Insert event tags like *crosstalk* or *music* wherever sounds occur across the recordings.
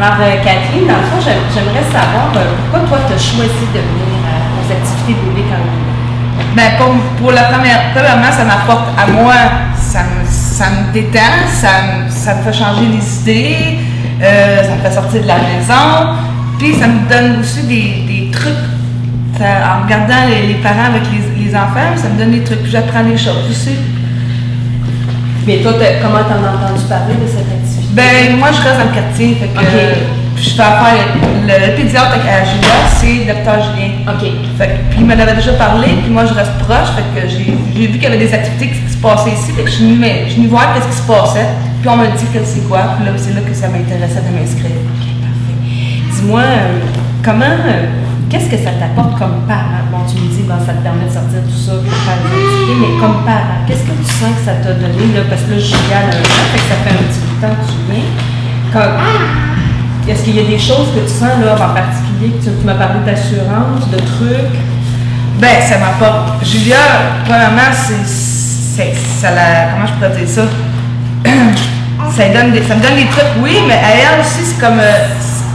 Alors, euh, Kathleen, dans le fond, j'aim- j'aimerais savoir euh, pourquoi toi, tu as choisi de venir euh, aux activités publiques en ligne. Ben, pour, pour la première, premièrement, ça m'apporte à moi, ça me, détend, ça me, fait changer les idées, euh, ça me fait sortir de la maison, puis ça me donne aussi des, trucs. En regardant les, les parents avec les, les enfants, ça me donne des trucs, j'apprends des choses aussi. Mais toi, comment t'en as entendu parler de cette activité? Ben, moi, je reste dans le quartier, fait que euh, je fais affaire, le, le pédiatre à Julia, c'est le docteur Julien. OK. Fait que- puis il m'en avait déjà parlé, puis moi je reste proche, fait que j'ai vu qu'il y avait des activités qui, qui se passaient ici, fait que je suis venue, voir qu'est-ce qui se passait, puis on m'a dit que c'est quoi, puis là c'est là que ça m'intéressait de m'inscrire. OK, parfait. Dis-moi, euh, comment, euh, qu'est-ce que ça t'apporte comme parent? Bon, tu me dis, bon, ça te permet de sortir tout ça, de faire des activités, mais comme parent, qu'est-ce que tu sens que ça t'a donné, là? Parce que là, Julia fait que ça fait un petit bout de temps que tu viens. Comme- Est-ce qu'il y a des choses que tu sens, là, en particulier, que tu, m'as parlé d'assurance, de trucs? Ben, ça m'apporte. Julia, premièrement, c'est. Ça la. Comment je pourrais dire ça? *clears throat* ça, donne des, ça me donne des trucs, oui, mais à elle aussi, c'est comme. euh,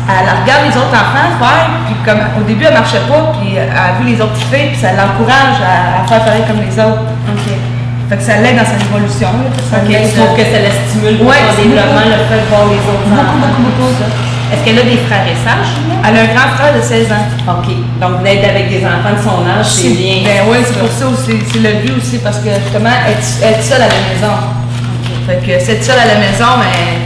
elle regarde les autres enfants faire, puis comme au début, elle marchait pas, puis elle a vu les autres filles, puis ça l'encourage à, à faire pareil comme les autres. OK. Fait que ça l'aide dans son évolution. là, ça OK, l'aide, tu trouves euh, que ça la stimule pour Ouais, son c'est développement, le fait de voir les autres Beaucoup, enfants. beaucoup, beaucoup. Est-ce qu'elle a des frères et sœurs? Elle a un grand frère de 16 ans. OK. Donc, d'être avec des enfants de son âge, c'est bien. Ben oui, c'est pour ça aussi, c'est le but aussi, parce que justement, être, être seule à la maison. Fait que c'est être seule à la maison, mais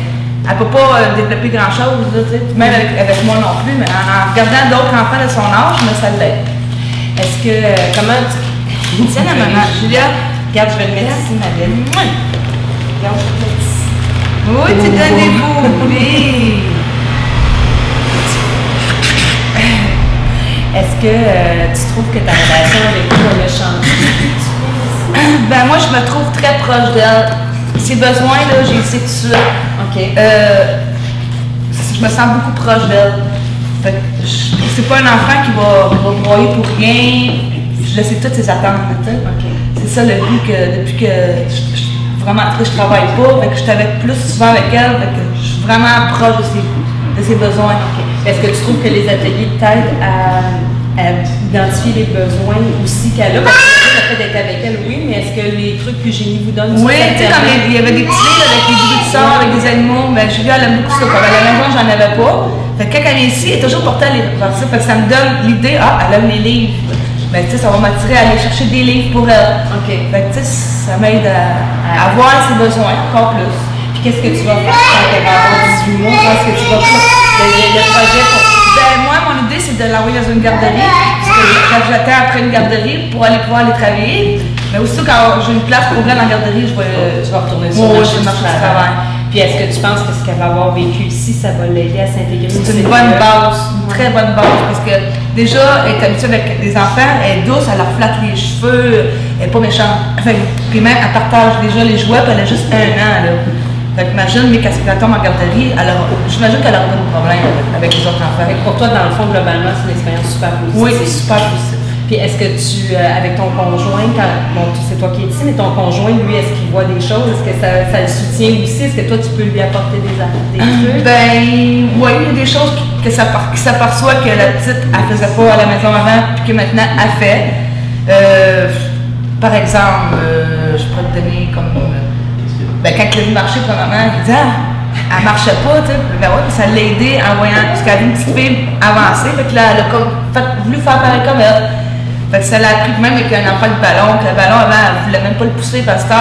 elle peut pas euh, développer grand-chose, même avec, avec moi non plus, mais en, en regardant d'autres enfants de son âge, mais ça l'aide. Est-ce que, euh, comment tu... Tiens la maman, Julia? Regarde, je vais le mettre ici, ma belle. Oui, Regarde, je vais ici. oui tu donnes des boules. Est-ce que euh, tu trouves que ta relation avec lui a changé? Ben moi, je me trouve très proche d'elle. Ses besoins, là, j'ai sais tout ça. Euh, je me sens beaucoup proche d'elle. C'est pas un enfant qui va, va broyer pour rien. Je le sais toutes ses attentes. C'est ça le but que depuis que je, je- vraiment sais, je travaille pas, fait que je suis avec plus souvent avec elle, fait que je suis vraiment proche de ses, de ses besoins. Est-ce que tu trouves que les ateliers t'aident à, à identifier les besoins aussi qu'elle a? Parce que le fait d'être avec elle, oui, mais est-ce que les trucs que Génie vous donne Oui, tu sais, comme il y avait des petits livres avec des bruits de sort, avec des animaux, mais Julia, elle aime beaucoup ça. Comme à la maison, j'en avais pas. Fait que quand elle vient ici, elle est toujours portée à vers ça. Fait que ça me donne l'idée, ah, elle aime les livres. Mais tu sais, ça va m'attirer à aller chercher des livres pour elle. OK. Fait que tu sais, ça m'aide à, à voir ses besoins encore plus. Puis qu'est-ce que tu vas faire quand elle va avoir 18 mois? Est-ce que tu vas faire le, le- projet pour... Ben, c'est de l'envoyer dans une garderie. Parce que j'attends après une garderie pour aller pouvoir aller travailler, mais aussitôt quand j'ai une place pour elle en garderie, je vais, tu vas retourner sur le marché marché du travail. Puis est-ce que tu penses que ce qu'elle va avoir vécu ici, ça va l'aider à s'intégrer C'est aussi une bonne base, une très bonne base, parce que déjà, elle est habituée avec des enfants, elle est douce, elle leur flatte les cheveux, elle est pas méchante. Enfin, puis même, elle partage déjà les jouets, puis elle a juste un an, là. Fait que imagine, mais quand elle tombe en garderie, j'imagine qu'elle aura pas de problème avec, les autres enfants. Fait que pour toi, dans le fond, globalement, c'est une expérience super positive. Oui, c'est super positif. Puis est-ce que tu, euh, avec ton conjoint, quand, bon, c'est toi qui es ici, mais ton conjoint, lui, est-ce qu'il voit des choses? Est-ce que ça, ça le soutient aussi? Est-ce que toi, tu peux lui apporter des, des trucs? Ben, oui, il y a des choses qui, que ça, par- qui s'aperçoit que la petite, elle faisait pas à la maison avant, puis que maintenant, elle fait. Euh, par exemple, euh, je pourrais te donner comme. Ben, quand elle a vu marcher, premièrement, elle dit Ah, elle marchait pas, tu sais. Ben ouais, puis ça l'a aidé en voyant, parce qu'elle avait une petite fille avancée, fait que là, elle a comme fait- voulu faire pareil comme elle. Fait que ça l'a appris même avec un enfant de ballon, que le ballon avant, elle voulait même pas le pousser parce que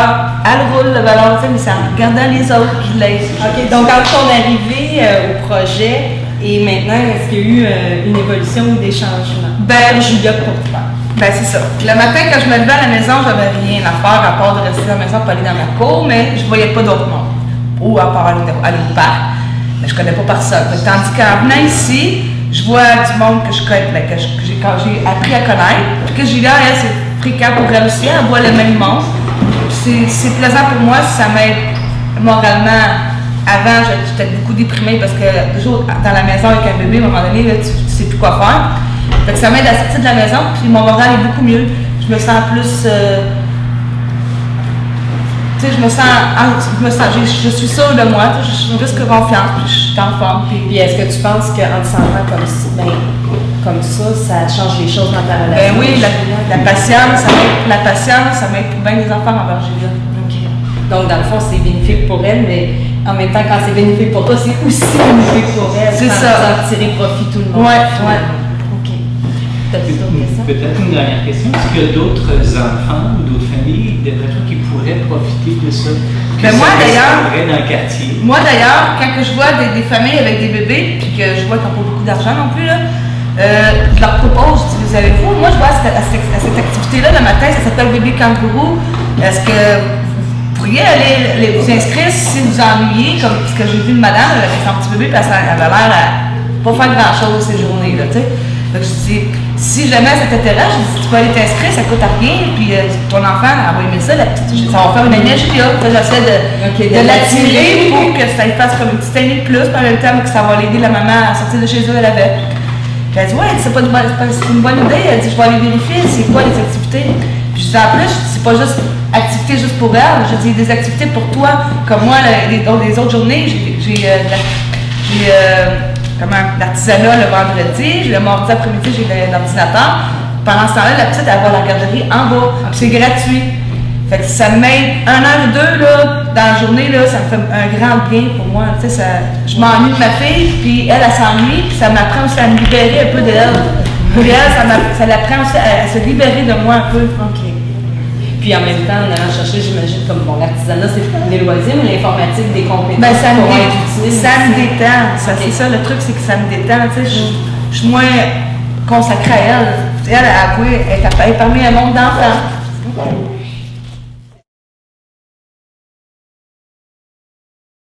elle roule le ballon, tu sais, mais c'est en regardant les autres qui l'aident. OK, donc entre ton arrivée euh, au projet et maintenant, est-ce qu'il y a eu euh, une évolution ou des changements? Ben, Julia pour toi. Ben, c'est ça. Le matin, quand je me levais à la maison, j'avais rien à faire à part de rester à la maison pour aller dans ma cour, mais je voyais pas d'autre monde. Ou à part aller, au parc. Mais je connais pas personne. Que Tandis qu'en venant ici, je vois du monde que je connais, ben, que j'ai appris à connaître. Puis que Julia, elle, c'est fréquent pour elle aussi, elle voit le même monde. C'est plaisant pour moi, ça m'aide moralement. Avant, j'étais beaucoup déprimée parce que toujours dans la maison avec un bébé, à un moment donné, tu, tu sais plus quoi faire. Que ça m'aide à sortir de la maison, puis mon moral est beaucoup mieux. Je me sens plus. euh, tu sais, je me sens, je me sens, je, je suis sûre de moi, je suis plus que confiance, puis je suis en forme, puis Puis est-ce que tu penses qu'en te sentant comme, ça, ben, comme ça, ça change les choses dans ta relation? Ben oui, la, patience, ça m'aide pour la patience, ça m'aide pour bien des enfants envers Julia. Donc, dans le fond, c'est bénéfique pour elle, mais en même temps, quand c'est bénéfique pour toi, c'est aussi bénéfique pour elle. C'est ça. Sans tirer profit tout le monde. Ouais. Peut-être une dernière question. Est-ce qu'il y a d'autres enfants ou d'autres familles, d'après toi, qui pourraient profiter de ça? Que Ben, moi, ça d'ailleurs- resterait dans le quartier. Moi d'ailleurs, quand que je vois des, des familles avec des bébés, puis que je vois qu'ils n'ont pas beaucoup d'argent non plus, là, euh, je leur propose, je dis, vous savez-vous, moi je vois à cette, à cette- à cette activité-là le matin, ça s'appelle Bébé Kangourou. Est-ce que vous pourriez aller les- vous inscrire si vous ennuyez, comme ce que j'ai vu de madame avec son petit bébé, parce qu'elle avait l'air à pas faire grand-chose ces journées-là, tu sais. Que je dis, si jamais ça t'intéresse, je dis, tu peux aller t'inscrire, ça coûte à rien, puis euh, ton enfant, elle va aimer ça, la petite, ça va faire une énergie, là. J'essaie de, de l'attirer pour que ça lui fasse comme une petite année de plus, en même temps que ça va l'aider la maman à sortir de chez eux elle avait. Puis elle dit, ouais, c'est pas une bonne, c'est pas- c'est une bonne idée. Elle dit, je vais aller vérifier c'est quoi les activités? Puis je dis, en plus, c'est pas juste activité juste pour elle. Je dis, des activités pour toi. Comme moi, les, les- les autres journées, j'ai, comment, l'artisanat le vendredi. Le mardi après-midi, j'ai l'ordinateur. Pendant ce temps-là, la petite, elle va à la garderie en bas. C'est gratuit. Fait que ça un heure ou deux là, dans la journée, là, ça me fait un grand bien pour moi. Ça, je m'ennuie de ma fille, puis elle, elle s'ennuie, puis ça m'apprend aussi à me libérer un peu d'elle. Puis elle, ça, ça l'apprend aussi à, se libérer de moi un peu. OK. Puis en même temps, en allant chercher, j'imagine, comme bon, l'artisanat, c'est des loisirs, mais l'informatique, des compétences. Ben, ça me, dé- ça me détend. Ça. C'est ça, le truc, c'est que ça me détend. Tu sais, je, je suis moins consacrée à elle. Elle, elle, elle est elle est parmi un monde d'enfants.